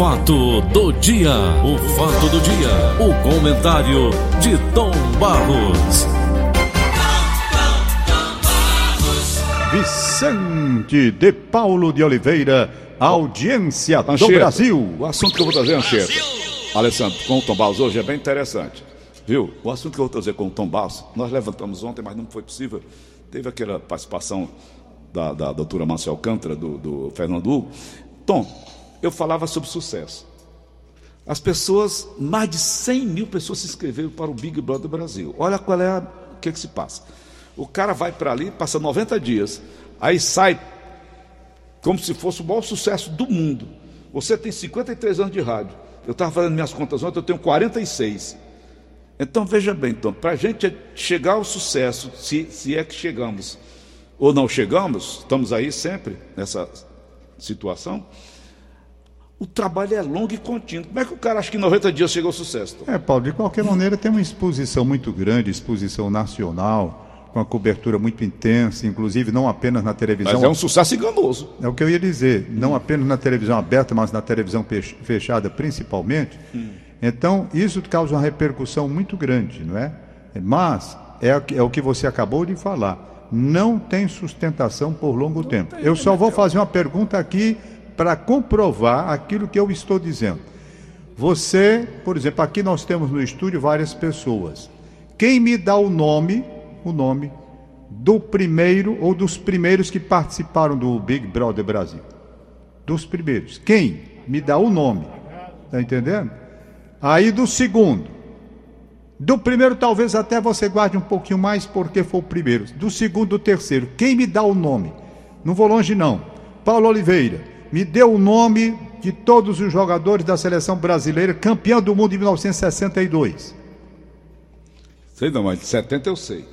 fato do dia, o fato do dia, o comentário de Tom Barros. Vicente de Paulo de Oliveira, audiência do Anchieta, Brasil. O assunto que eu vou trazer, Anchieta, Alessandro, com o Tom Barros hoje é bem interessante. Viu? O assunto que eu vou trazer com o Tom Barros, nós levantamos ontem, mas não foi possível. Teve aquela participação da, da doutora Márcia Alcântara, do, do Fernando Hugo. Tom, eu falava sobre sucesso. As pessoas, mais de 100 mil pessoas se inscreveram para o Big Brother Brasil. Olha qual é a, o que, que se passa. O cara vai para ali, passa 90 dias, aí sai como se fosse o maior sucesso do mundo. Você tem 53 anos de rádio. Eu estava fazendo minhas contas ontem, eu tenho 46. Então veja bem, então, para a gente chegar ao sucesso, se, se é que chegamos ou não chegamos, estamos aí sempre nessa situação. O trabalho é longo e contínuo. Como é que o cara acha que em 90 dias chega ao sucesso? Tom? É, Paulo, de qualquer maneira tem uma exposição muito grande, exposição nacional, com uma cobertura muito intensa, inclusive não apenas na televisão. Mas é um sucesso enganoso. É o que eu ia dizer, não apenas na televisão aberta, mas na televisão fechada principalmente. Então, isso causa uma repercussão muito grande, não é? Mas é, o que- é o que você acabou de falar. Não tem sustentação por longo tempo. Eu só vou fazer uma pergunta aqui para comprovar aquilo que eu estou dizendo. Você, por exemplo, aqui nós temos no estúdio várias pessoas. Quem me dá o nome, o nome do primeiro ou dos primeiros que participaram do Big Brother Brasil? Dos primeiros. Quem me dá o nome? Tá entendendo? Aí do segundo. Do primeiro talvez até você guarde um pouquinho mais porque foi o primeiro. Do segundo, do terceiro. Quem me dá o nome? Não vou longe não. Paulo Oliveira, me deu o nome de todos os jogadores da seleção brasileira, campeão do mundo em 1962. Sei não, mas de 70 eu sei.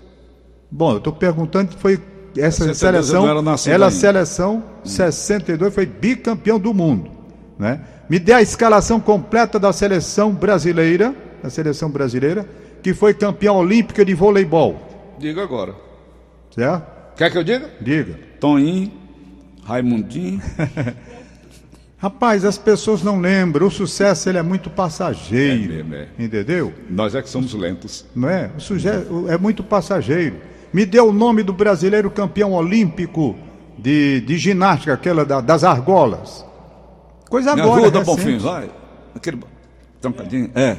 Bom, eu estou perguntando se foi essa 62 eu seleção, ela seleção 62 foi bicampeão do mundo, né? Me dê a escalação completa da seleção brasileira, da seleção brasileira, que foi campeão olímpica de voleibol, Diga agora. certo? Quer que eu diga? Diga. Toninho, Raimundinho. Rapaz, as pessoas não lembram, o sucesso ele é muito passageiro, É mesmo, é. entendeu? Nós é que somos lentos. Não é? O é muito passageiro. Me deu o nome do brasileiro campeão olímpico de, de ginástica, aquela da- das argolas. Coisa Me agora. ajuda, recente. Bonfim, vai. Aquele tancadinho. É.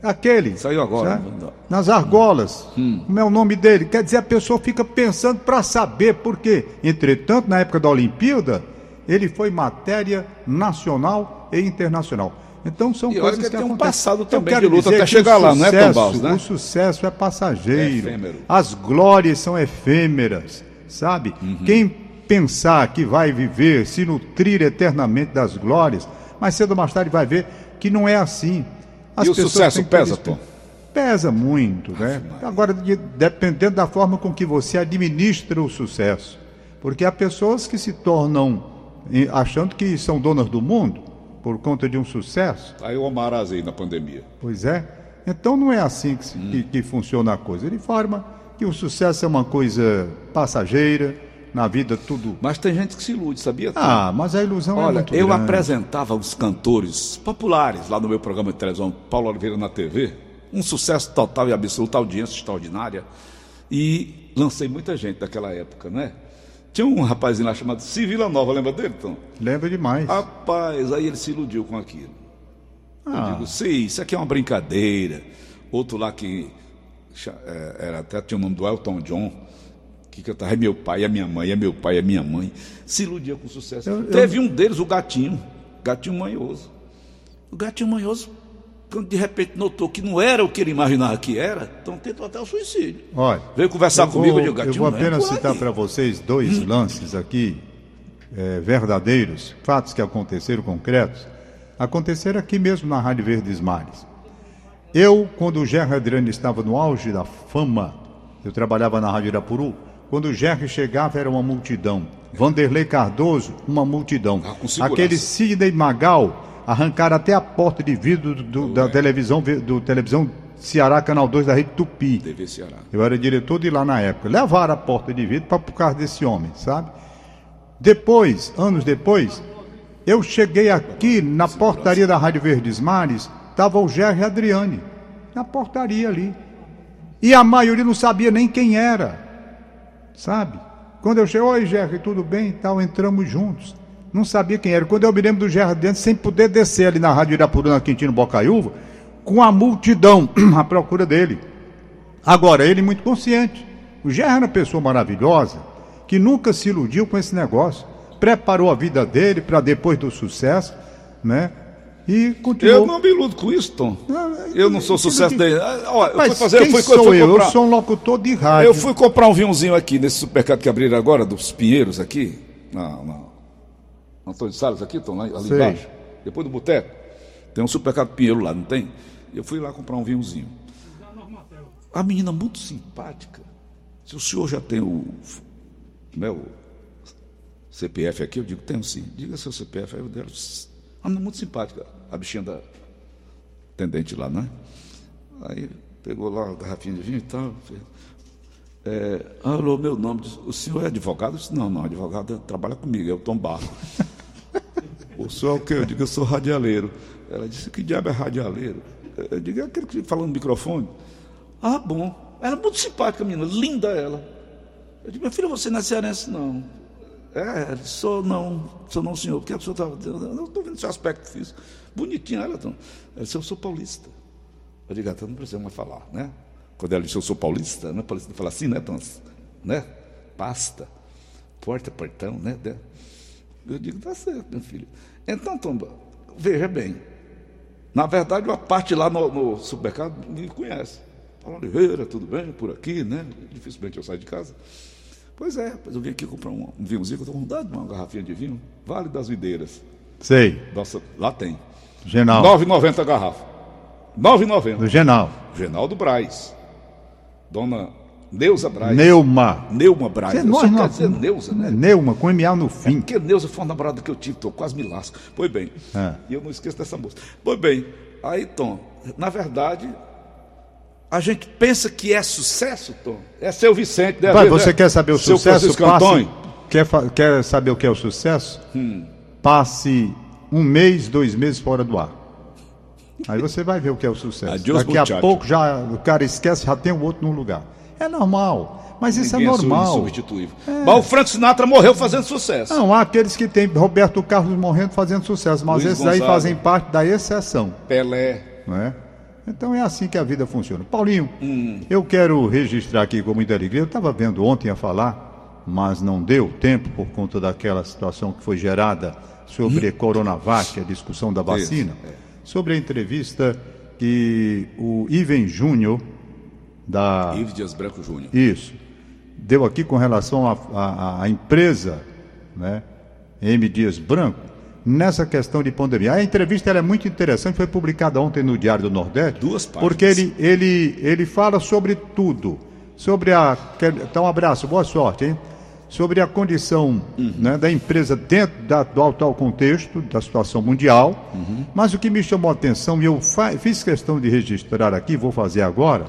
Aquele. Saiu agora. certo? Nas argolas. Como é o nome dele? Quer dizer, a pessoa fica pensando para saber por quê. Entretanto, na época da Olimpíada, ele foi matéria nacional e internacional. Então são E coisas que que tem um acontecem. passado Eu também quero de luta até chegar lá, não é, sucesso- Barros, né? O sucesso é passageiro. É. As glórias são efêmeras, sabe? Uhum. Quem pensar que vai viver, se nutrir eternamente das glórias, mas cedo ou mais tarde vai ver que não é assim. As E o sucesso pesa. Tom? Pesa muito, né? Agora, de- dependendo da forma com que você administra o sucesso. Porque há pessoas que se tornam achando que são donas do mundo por conta de um sucesso. Aí o Omar Azei na pandemia. Pois é. Então não é assim que, Hum. que- que funciona a coisa. De forma que o sucesso é uma coisa passageira, na vida tudo. Mas tem gente que se ilude, sabia? Ah, mas a ilusão é Olha, muito eu grande. apresentava os cantores populares lá no meu programa de televisão, Paulo Oliveira na TV. Um sucesso total e absoluto, audiência extraordinária. E lancei muita gente daquela época, né? Tinha um rapazinho lá chamado Civila Nova, lembra dele, Tom? Lembra demais. Rapaz, aí ele se iludiu com aquilo. Ah. Eu digo, sim, isso aqui é uma brincadeira. Outro lá que é, era, até tinha o nome do Elton John, que cantava é meu pai, é minha mãe, é meu pai, é minha mãe. Se iludia com sucesso. Eu- eu- Teve um deles, o Gatinho, Gatinho Manhoso. O Gatinho Manhoso, quando de repente notou que não era o que ele imaginava que era, então tentou até o suicídio. Olha, Veio conversar eu comigo, vou, eu digo, eu vou é apenas por citar para vocês dois lances aqui é, verdadeiros, fatos que aconteceram concretos. Aconteceram aqui mesmo na Rádio Verdes Mares. Eu, quando o Gerry Adriano estava no auge da fama, eu trabalhava na Rádio Irapuru, quando o Gerry chegava era uma multidão. Vanderlei Cardoso, uma multidão. Ah. Aquele Sidney Magal arrancaram até a porta de vidro do- do- da televisão, do televisão Ceará, Canal 2 da Rede Tupi. TV Ceará. Eu era diretor de lá na época. Levaram a porta de vidro pra, por causa desse homem, sabe? Depois, anos depois, Eu cheguei aqui na portaria da Rádio Verdes Mares, estava o Gerry Adriane, na portaria ali. E a maioria não sabia nem quem era, sabe? Quando eu cheguei, oi Gerry, tudo bem e tal, entramos juntos. Não sabia quem era. Quando eu me lembro do Gerry Adriane, sem poder descer ali na Rádio Irapuruna, Quintino Bocaiúva, com a multidão à procura dele. Agora, ele muito consciente. O Gerry era uma pessoa maravilhosa, que nunca se iludiu com esse negócio preparou a vida dele para depois do sucesso, né? E continuou. Eu não me iludo com isso, Tom. eu não sou sucesso que... dele. Ah, olha, eu fui fazer, quem eu fui, sou eu, fui eu? Comprar... eu sou um locutor de rádio. Eu fui comprar um vinhozinho aqui nesse supermercado que abriram agora, dos Pinheiros aqui, na, na Antônio Salles aqui, Tom, lá, ali Sei. embaixo. Depois do boteco. Tem um supermercado Pinheiro lá, não tem? Eu fui lá comprar um vinhozinho. A menina muito simpática. Se o senhor já tem o, né, o CPF aqui? Eu digo, tenho sim. Diga seu CPF. Aí eu dei, ah, muito simpática, a bichinha da atendente lá, né? Aí pegou lá a garrafinha de vinho e tal. É, alô, meu nome, o senhor é advogado? Eu disse, não, não, advogado trabalha comigo, é o Tom Barro. o senhor é o quê? Eu digo, eu sou radialeiro. Ela disse, que diabo é radialeiro? Eu digo, é aquele que fala no microfone. Ah, bom. Ela é muito simpática, menina, linda ela. Eu digo, minha filha, você não é cearense? Não. É, sou não, sou não, senhor. Porque a pessoa estava dizendo, não estou vendo seu aspecto físico. Bonitinho, ela, então. Ela disse, eu sou paulista. Eu digo, então não precisa mais falar, né? Quando ela disse, eu sou paulista, né? Paulista fala assim, né, então, né? Pasta, porta, portão, né? Eu digo, tá certo, meu filho. Então, Tomba, veja bem. Na verdade, uma parte lá no, no supermercado me conhece. Fala, Oliveira, tudo bem? Por aqui, né? Dificilmente eu saio de casa. Pois é, pois eu vim aqui comprar um, um vinhozinho, eu estou com vontade de uma garrafinha de vinho. Vale das Videiras. Sei. Nossa, lá tem. Genal. 9,90 a garrafa. 9,90. Do Genal. Genal do Braz. Dona Neuza Braz. Neuma. Neuma Braz. Você nós não, quer dizer Neuza, né? Neuma, com MA no fim. É porque Neuza foi uma namorada que eu tive, tô, quase me lasco. Pois bem. É. E eu não esqueço dessa moça. Pois bem, aí, Tom, na verdade, a gente pensa que é sucesso, Tom. É seu Vicente, né? Pai, você é quer saber o seu sucesso? Passe, quer, quer saber o que é o sucesso? Hum. Passe um mês, dois meses fora do ar. Aí você vai ver o que é o sucesso. Daqui muchacho. a pouco já o cara esquece, já tem o outro no lugar. É normal. Mas isso é Ninguém é normal. Substituível. É. Mas o Frank Sinatra morreu fazendo sucesso. Não, há aqueles que tem Roberto Carlos morrendo fazendo sucesso, mas Luiz esses Gonzaga. aí fazem parte da exceção. Pelé. Não é? Então é assim que a vida funciona. Paulinho, hum. eu quero registrar aqui com muita alegria. Eu estava vendo ontem a falar, mas não deu tempo por conta daquela situação que foi gerada sobre hum. Coronavac, a discussão da vacina, Isso, é. sobre a entrevista que o Iven Júnior, da. Ives Dias Branco Júnior. Isso. Deu aqui com relação à empresa, né? M. Dias Branco nessa questão de pandemia. A entrevista é muito interessante, foi publicada ontem no Diário do Nordeste. Duas páginas. Porque ele, ele, ele fala sobre tudo. Sobre a. Então, um abraço, boa sorte, hein? Sobre a condição uhum. né, da empresa dentro da, do atual contexto, da situação mundial. Uhum. Mas o que me chamou a atenção, e eu fiz questão de registrar aqui, vou fazer agora,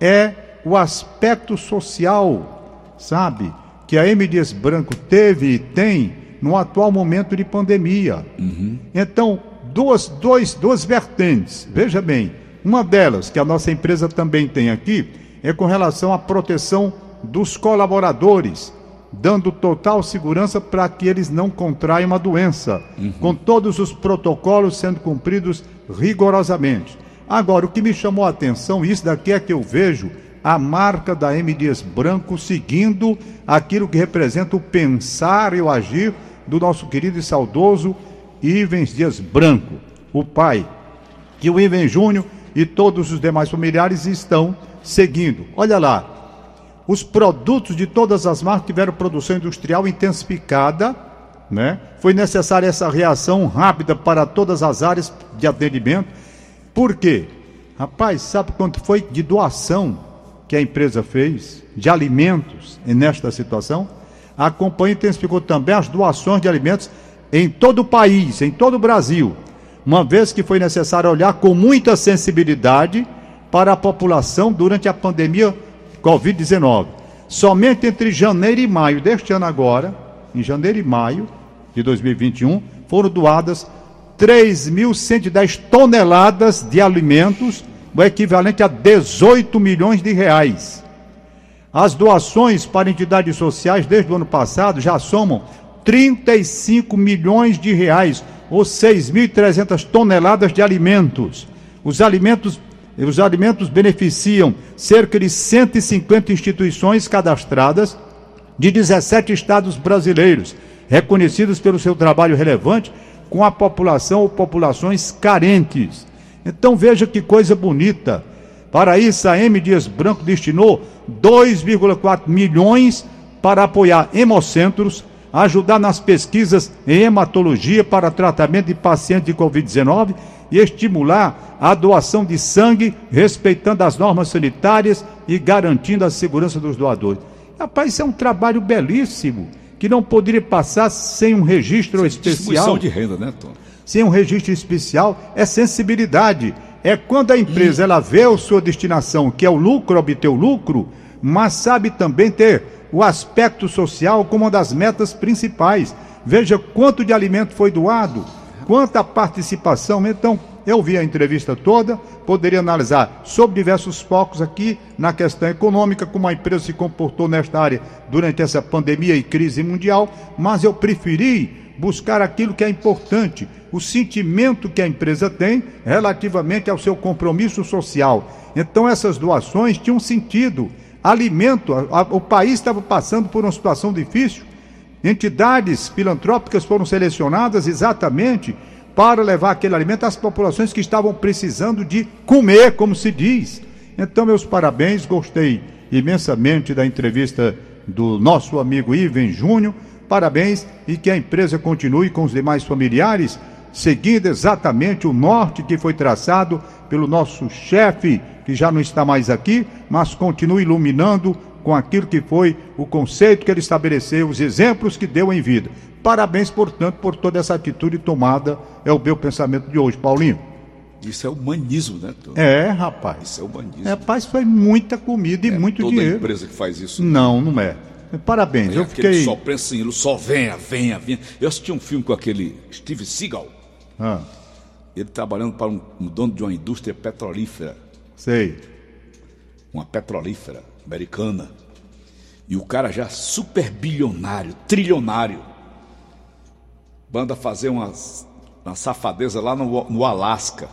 é o aspecto social, sabe? Que a M. Dias Branco teve e tem no atual momento de pandemia. Uhum. Então, duas, dois, duas vertentes. Veja bem, uma delas, que a nossa empresa também tem aqui, é com relação à proteção dos colaboradores, dando total segurança para que eles não contraiam a doença, uhum. com todos os protocolos sendo cumpridos rigorosamente. Agora, o que me chamou a atenção, isso daqui é que eu vejo a marca da M. Dias Branco seguindo aquilo que representa o pensar e o agir do nosso querido e saudoso Ivens Dias Branco, o pai, que o Ivens Júnior e todos os demais familiares estão seguindo. Olha lá, os produtos de todas as marcas tiveram produção industrial intensificada, né? Foi necessária essa reação rápida para todas as áreas de atendimento. Por quê? Rapaz, sabe quanto foi de doação que a empresa fez de alimentos nesta situação? a companhia intensificou também as doações de alimentos em todo o país, em todo o Brasil, uma vez que foi necessário olhar com muita sensibilidade para a população durante a pandemia Covid-19. Somente entre janeiro e maio deste ano agora, em janeiro e maio de 2021, foram doadas 3.110 toneladas de alimentos, o equivalente a 18 milhões de reais. As doações para entidades sociais desde o ano passado já somam 35 milhões de reais, ou 6.300 toneladas de alimentos. Os alimentos os alimentos beneficiam cerca de 150 instituições cadastradas de 17 estados brasileiros, reconhecidos pelo seu trabalho relevante com a população ou populações carentes. Então veja que coisa bonita. Para isso, a M. Dias Branco destinou 2,4 milhões para apoiar hemocentros, ajudar nas pesquisas em hematologia para tratamento de pacientes de Covid-19 e estimular a doação de sangue, respeitando as normas sanitárias e garantindo a segurança dos doadores. Rapaz, isso é um trabalho belíssimo, que não poderia passar sem um registro sem especial. De renda, né, Tom? Sem um registro especial, é sensibilidade. É quando a empresa e... ela vê a sua destinação, que é o lucro, obter o lucro, mas sabe também ter o aspecto social como uma das metas principais. Veja quanto de alimento foi doado, quanta participação. Então, eu vi a entrevista toda, poderia analisar sobre diversos focos aqui na questão econômica, como a empresa se comportou nesta área durante essa pandemia e crise mundial, mas eu preferi buscar aquilo que é importante, o sentimento que a empresa tem relativamente ao seu compromisso social. Então essas doações tinham sentido. Alimento, o país estava passando por uma situação difícil. Entidades filantrópicas foram selecionadas exatamente para levar aquele alimento às populações que estavam precisando de comer, como se diz. Então, meus parabéns, gostei imensamente da entrevista do nosso amigo Iven Júnior. Parabéns e que a empresa continue com os demais familiares, seguindo exatamente o norte que foi traçado pelo nosso chefe, que já não está mais aqui, mas continue iluminando com aquilo que foi o conceito que ele estabeleceu, os exemplos que deu em vida. Parabéns, portanto, por toda essa atitude tomada. É o meu pensamento de hoje, Paulinho. Isso é humanismo, né? É, rapaz. Isso é humanismo. É, rapaz, foi muita comida e é muito toda dinheiro. Toda empresa que faz isso. Não, não é. Parabéns. É, eu fiquei. Só pensa em só venha, venha, venha. Eu assisti um filme com aquele Steve Seagal. Ah. Ele trabalhando para um, um dono de uma indústria petrolífera. Sei. Uma petrolífera americana. E o cara já super bilionário, trilionário banda fazer uma, uma safadeza lá no, no Alasca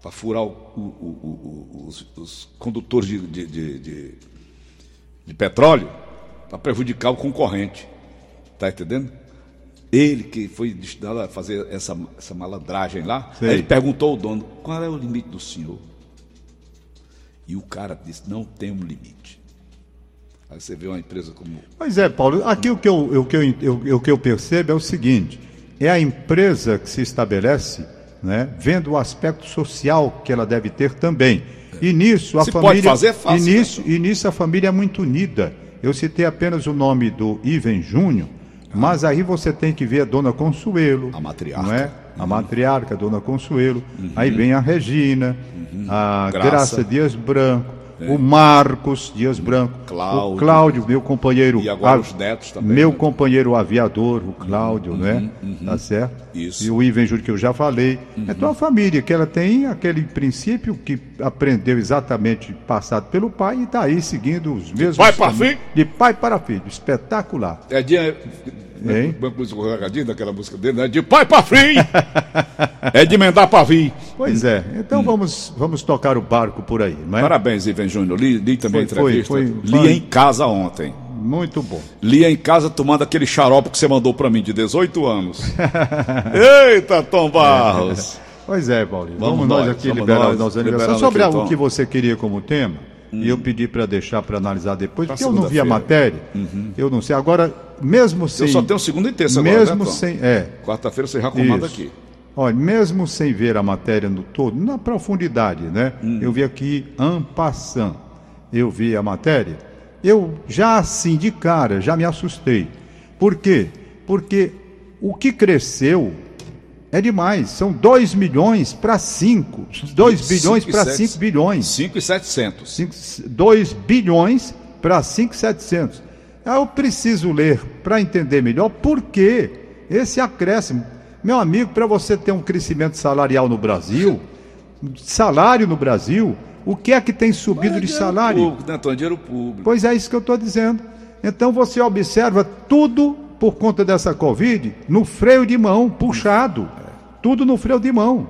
para furar o, o, o, os, os, condutores de, de, de, de petróleo para prejudicar o concorrente. Tá entendendo? Ele que foi destinado a fazer essa, essa malandragem lá, ele perguntou ao dono: qual é o limite do senhor? E o cara disse: não tem um limite. Aí você vê uma empresa como. Pois é, Paulo, aqui o que eu, o que eu, eu, o que eu percebo é o seguinte: é a empresa que se estabelece, né, vendo o aspecto social que ela deve ter também. E nisso a se família. Pode fazer, fácil, e, nisso, né? e nisso a família é muito unida. Eu citei apenas o nome do Iven Júnior, ah. mas aí você tem que ver a dona Consuelo. A matriarca. Não é? A uhum. matriarca, a dona Consuelo. Uhum. Aí vem a Regina, uhum. a Graça. Graça Dias Branco é. o Marcos Dias Branco, Cláudio, o Cláudio, meu companheiro. E agora os netos também. Meu né? companheiro aviador, o Cláudio, uhum, né? Uhum, tá certo? Isso. E o Ivan Júlio, que eu já falei. Uhum. Então a família, que ela tem aquele princípio que aprendeu exatamente passado pelo pai e está aí seguindo os mesmos. De pai para filho? De pai para filho. Espetacular. É dia Hein? Banco Músico Regadinho, daquela música dele, né? De pai para filho! é de emendar para vir. Pois é. Então hum. vamos, vamos tocar o barco por aí, não é? Parabéns, Ivan Júnior. Li, li também foi, a entrevista. Foi, foi, li em casa ontem. Muito bom. Li em casa tomando aquele xarope que você mandou para mim de 18 anos. Eita, Tom Barros! Pois é, Paulinho. Vamos, vamos nós aqui vamos liberar nós, nossa ligação. Sobre algo que você queria como tema, hum. e eu pedi para deixar para analisar depois, pra porque eu não vi a matéria. Uhum. Eu não sei. Agora, mesmo sem. Eu só tenho segunda e terça agora. Mesmo né, sem. É. Quarta-feira você já comanda aqui. Olha, mesmo sem ver a matéria no todo, na profundidade, né? Hum. Eu vi aqui en passant. Eu vi a matéria. Eu já assim de cara, já me assustei. Por quê? Porque o que cresceu é demais. São 2 milhões para 5. 2 bilhões para 5 bilhões. 5 e 700. 2 bilhões para 5 e 700. Eu preciso ler para entender melhor por que esse acréscimo. Meu amigo, para você ter um crescimento salarial no Brasil, salário no Brasil, o que é que tem subido é de salário? Público, né, Antônio? Dinheiro público. Pois é isso que eu estou dizendo. Então você observa tudo por conta dessa Covid no freio de mão, puxado. Tudo no freio de mão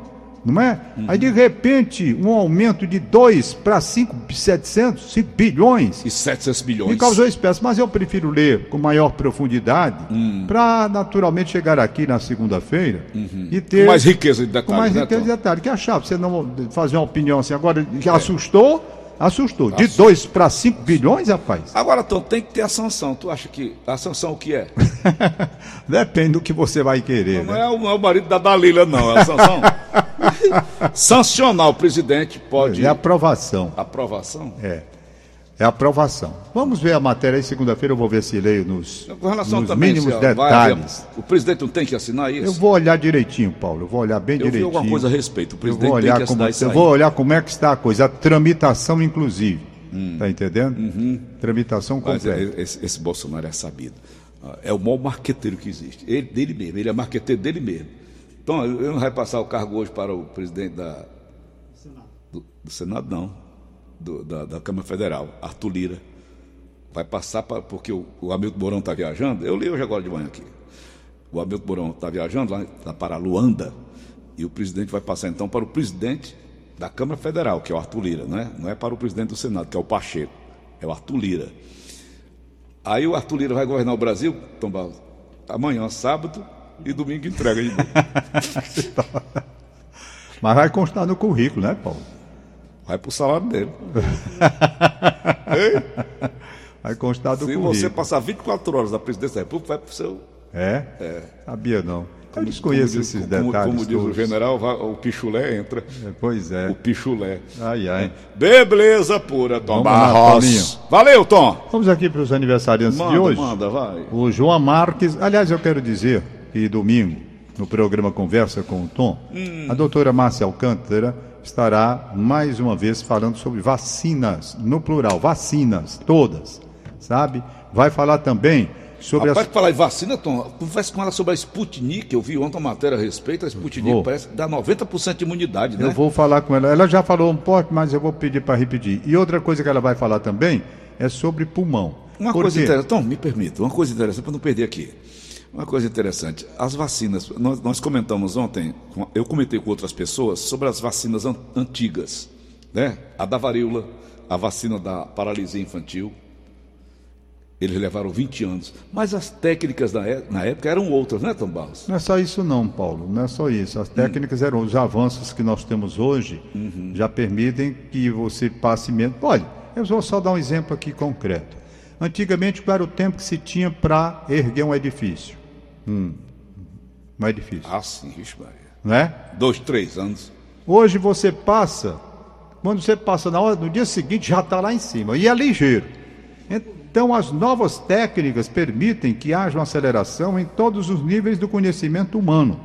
não é? Uhum. Aí de repente um aumento de 2 para 5, 700, 5 bilhões. E 700 bilhões. Me causou espécie, mas eu prefiro ler com maior profundidade hum. para naturalmente chegar aqui na segunda-feira uhum. e ter. Com mais riqueza de detalhes. Com mais né, riqueza de detalhes. Que achar, você não fazer uma opinião assim agora, que é. assustou Assustou. De 2 para 5 bilhões, rapaz? Agora, Tom, tem que ter a sanção. Tu acha que a sanção o que é? Depende do que você vai querer. Não, né? é, o, é o marido da Dalila, não. É a sanção. Sancionar o presidente pode. É aprovação. Aprovação? É. É aprovação. Vamos ver a matéria aí, segunda-feira eu vou ver se leio nos, Com relação nos também, mínimos detalhes. o presidente não tem que assinar isso? Eu vou olhar direitinho, Paulo, eu vou olhar bem eu direitinho. Eu vi alguma coisa a respeito, o presidente eu vou olhar tem que assinar como, isso Eu aí. vou olhar como é que está a coisa, a tramitação inclusive. Hum. Tá entendendo? Uhum. Tramitação completa. Mas é, esse, esse, Bolsonaro é sabido. Ah, é o maior marqueteiro que existe. Ele dele mesmo, ele é marqueteiro dele mesmo. Então, eu não vai passar o cargo hoje para o presidente da, do, do Senado, não. Do, da, da Câmara Federal, Arthur Lira vai passar para, porque o, o Hamilton Mourão está viajando. Eu li hoje agora de manhã aqui. O Hamilton Mourão está viajando lá, lá para Luanda e o presidente vai passar então para o presidente da Câmara Federal, que é o Arthur Lira, não é? Não é para o presidente do Senado, que é o Pacheco, é o Arthur Lira. Aí o Arthur Lira vai governar o Brasil, Tom amanhã, sábado e domingo entrega. Mas vai constar no currículo, né, Paulo? Vai para o salário dele. Vai constar do Se currículo. você passar 24 horas na presidência da República, vai para o seu. É? É. Sabia não. Eu desconheço como esses diz, detalhes. Como, como diz todos. o general, o pichulé entra. É, pois é. O pichulé. Ai, ai. Beleza pura, Tom. Barros. Valeu, Tom. Vamos aqui para os aniversariantes Manda, de hoje. manda, vai. O João Marques. Aliás, eu quero dizer que domingo, no programa Conversa com o Tom, Hum. a doutora Márcia Alcântara estará mais uma vez falando sobre vacinas, no plural, vacinas, todas, sabe? Vai falar também sobre Rapaz, as. falar em vacina, Tom, conversa com ela sobre a Sputnik. Eu vi ontem uma matéria a respeito. A Sputnik Vou. parece que dá 90% de imunidade, né? Eu vou falar com ela. Ela já falou um pouco, mas eu vou pedir para repetir. E outra coisa que ela vai falar também é sobre pulmão. Uma Por coisa quê? interessante, Tom, me permita, uma coisa interessante para não perder aqui. Uma coisa interessante, as vacinas, nós, nós comentamos ontem, eu comentei com outras pessoas sobre as vacinas an- antigas, né? A da varíola, a vacina da paralisia infantil. Eles levaram 20 anos, mas as técnicas na, é- na época eram outras, né, Tom Barros? Não é só isso não, Paulo, não é só isso. As técnicas eram os avanços que nós temos hoje já permitem que você passe menos. Olha, eu vou só dar um exemplo aqui concreto. Antigamente, qual era o tempo que se tinha para erguer um edifício? Hum, um edifício, Ah, sim, vixe, Maria. não é? Dois, três anos. Hoje você passa, quando você passa na hora, no dia seguinte já está lá em cima, e é ligeiro. Então, as novas técnicas permitem que haja uma aceleração em todos os níveis do conhecimento humano.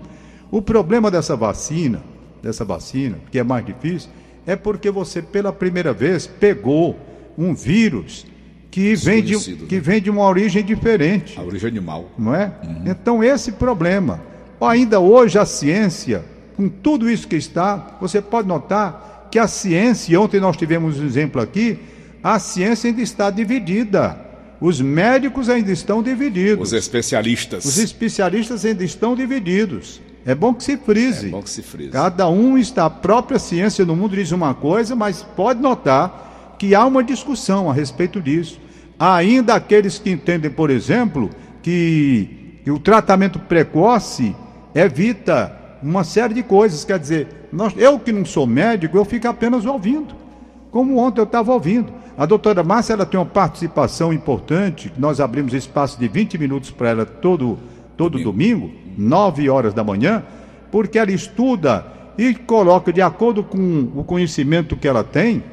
O problema dessa vacina, dessa vacina, que é mais difícil, é porque você, pela primeira vez, pegou um vírus que vem, de, que né? vem de uma origem diferente A origem animal. não é? Então, esse problema. Ainda hoje, a ciência, com tudo isso que está, você pode notar que a ciência, ontem nós tivemos um exemplo aqui, a ciência ainda está dividida. Os médicos ainda estão divididos. Os especialistas. Os especialistas ainda estão divididos. É bom que se frise. É bom que se frise. Cada um está, a própria ciência no mundo diz uma coisa, mas pode notar que há uma discussão a respeito disso. Há ainda aqueles que entendem, por exemplo, que, que o tratamento precoce evita uma série de coisas. Quer dizer, nós, eu que não sou médico, eu fico apenas ouvindo. Como ontem eu estava ouvindo. A doutora Márcia ela tem uma participação importante, nós abrimos espaço de 20 minutos para ela todo, todo domingo, 9 horas da manhã, porque ela estuda e coloca, de acordo com o conhecimento que ela tem,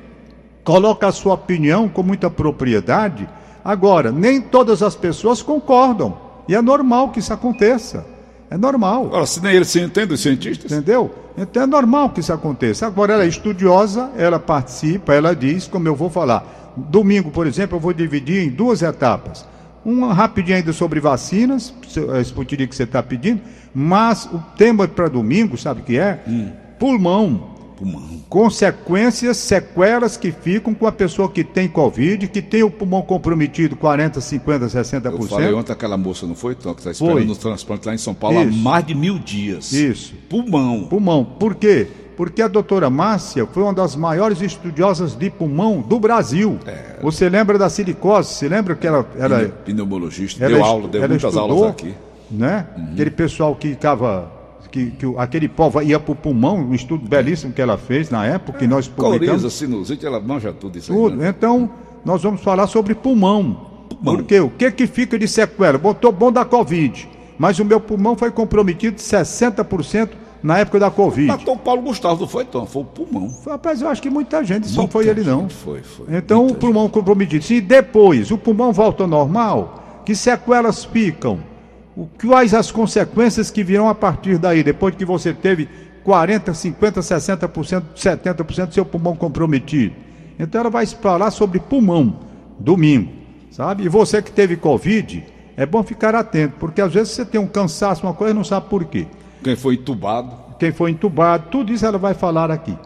coloca a sua opinião com muita propriedade. Agora, nem todas as pessoas concordam, e é normal que isso aconteça. É normal. Agora, se nem eles se entendem, os cientistas, Entendeu? Então é normal que isso aconteça. Agora ela é estudiosa, ela participa, ela diz, como eu vou falar. Domingo, por exemplo, eu vou dividir em duas etapas. Um rapidinho ainda sobre vacinas, a Sputnik que você está pedindo, mas o tema para domingo, sabe o que é? Hum. Pulmão. Pulmão. Consequências, sequelas que ficam com a pessoa que tem Covid, que tem o pulmão comprometido 40, 50, 60%. Eu falei ontem aquela moça, não foi, Tom, que está esperando no transplante lá em São Paulo Isso. há mais de mil dias. Isso. Pulmão. Pulmão. Por quê? Porque a doutora Márcia foi uma das maiores estudiosas de pulmão do Brasil. É. Você lembra da silicose? Você lembra que ela era. Pneumologista, ela deu aula, deu muitas estudou, aulas aqui. Né? Uhum. Aquele pessoal que ficava que, que aquele povo ia para o pulmão, um estudo belíssimo que ela fez na época, que nós publicamos. Coriza, sinusite, ela manja tudo isso tudo. Aí, né? Então, nós vamos falar sobre pulmão. pulmão. Porque o que, que fica de sequela? Botou bom da Covid, mas o meu pulmão foi comprometido 60% na época da Covid. Matou o Paulo Gustavo, não foi, Tom? Foi o pulmão. Rapaz, eu acho que muita gente, só foi ele não. Foi, foi. Então, o pulmão gente. comprometido. Se depois o pulmão volta ao normal, que sequelas ficam? Quais as consequências que virão a partir daí, depois que você teve 40, 50, 60%, 70% do seu pulmão comprometido. Então ela vai falar sobre pulmão, domingo, sabe? E você que teve Covid, é bom ficar atento, porque às vezes você tem um cansaço, uma coisa, não sabe por quê. Quem foi entubado. Quem foi entubado, tudo isso ela vai falar aqui.